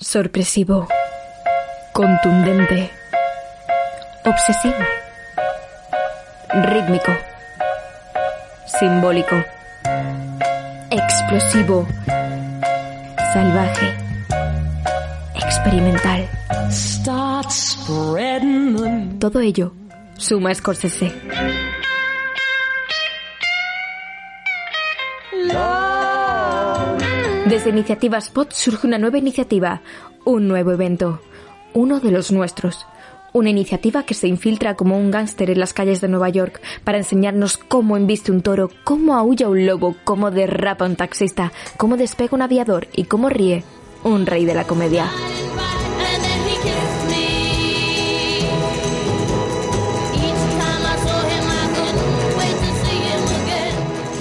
Sorpresivo. Contundente. Obsesivo. Rítmico. Simbólico. Explosivo. Salvaje. Experimental. Todo ello suma Scorsese. Desde Iniciativa Spot surge una nueva iniciativa, un nuevo evento, uno de los nuestros. Una iniciativa que se infiltra como un gángster en las calles de Nueva York para enseñarnos cómo embiste un toro, cómo aúlla un lobo, cómo derrapa un taxista, cómo despega un aviador y cómo ríe un rey de la comedia.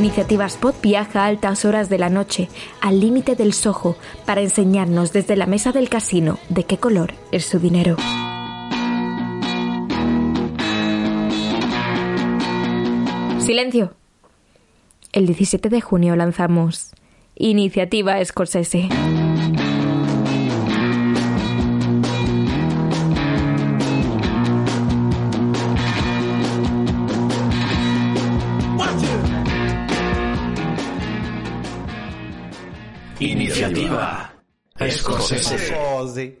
Iniciativa Spot viaja a altas horas de la noche, al límite del sojo, para enseñarnos desde la mesa del casino de qué color es su dinero. Silencio. El 17 de junio lanzamos Iniciativa Scorsese. Iniciativa. Scorsese.